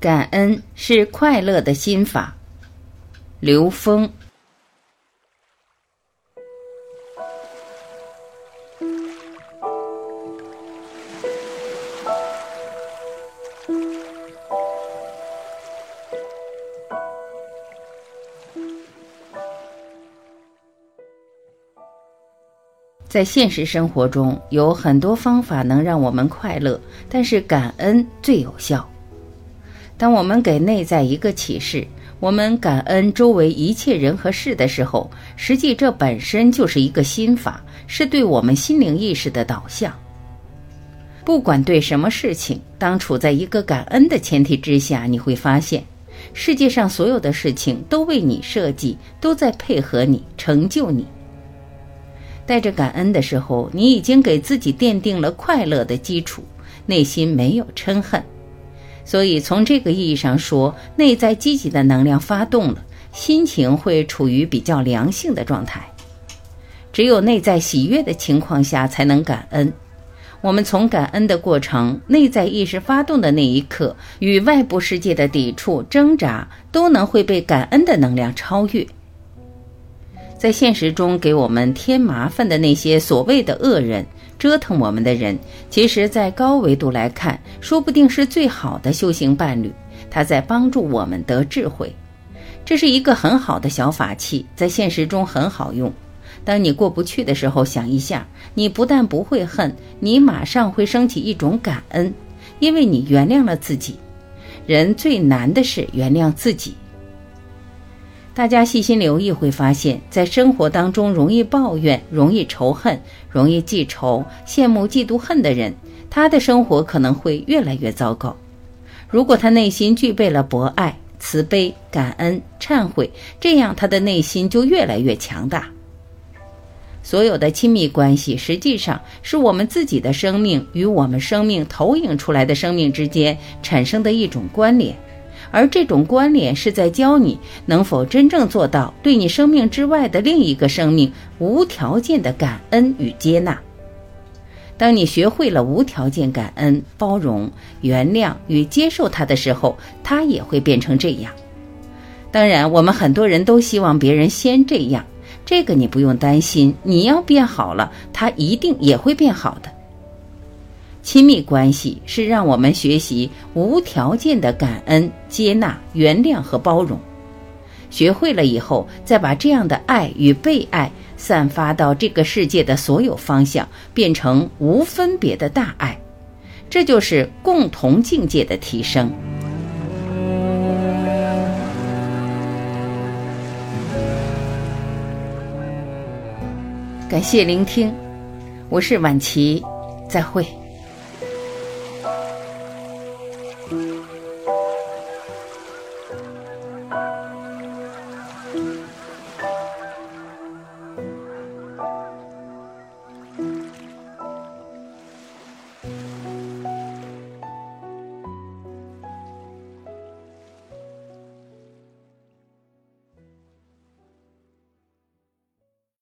感恩是快乐的心法。刘峰。在现实生活中，有很多方法能让我们快乐，但是感恩最有效。当我们给内在一个启示，我们感恩周围一切人和事的时候，实际这本身就是一个心法，是对我们心灵意识的导向。不管对什么事情，当处在一个感恩的前提之下，你会发现，世界上所有的事情都为你设计，都在配合你，成就你。带着感恩的时候，你已经给自己奠定了快乐的基础，内心没有嗔恨，所以从这个意义上说，内在积极的能量发动了，心情会处于比较良性的状态。只有内在喜悦的情况下，才能感恩。我们从感恩的过程，内在意识发动的那一刻，与外部世界的抵触、挣扎，都能会被感恩的能量超越。在现实中给我们添麻烦的那些所谓的恶人，折腾我们的人，其实，在高维度来看，说不定是最好的修行伴侣。他在帮助我们得智慧，这是一个很好的小法器，在现实中很好用。当你过不去的时候，想一下，你不但不会恨，你马上会升起一种感恩，因为你原谅了自己。人最难的是原谅自己。大家细心留意，会发现，在生活当中容易抱怨、容易仇恨、容易记仇、羡慕、嫉妒、恨的人，他的生活可能会越来越糟糕。如果他内心具备了博爱、慈悲、感恩、忏悔，这样他的内心就越来越强大。所有的亲密关系，实际上是我们自己的生命与我们生命投影出来的生命之间产生的一种关联。而这种关联是在教你能否真正做到对你生命之外的另一个生命无条件的感恩与接纳。当你学会了无条件感恩、包容、原谅与接受他的时候，他也会变成这样。当然，我们很多人都希望别人先这样，这个你不用担心。你要变好了，他一定也会变好的。亲密关系是让我们学习无条件的感恩、接纳、原谅和包容。学会了以后，再把这样的爱与被爱散发到这个世界的所有方向，变成无分别的大爱。这就是共同境界的提升。感谢聆听，我是晚琪，再会。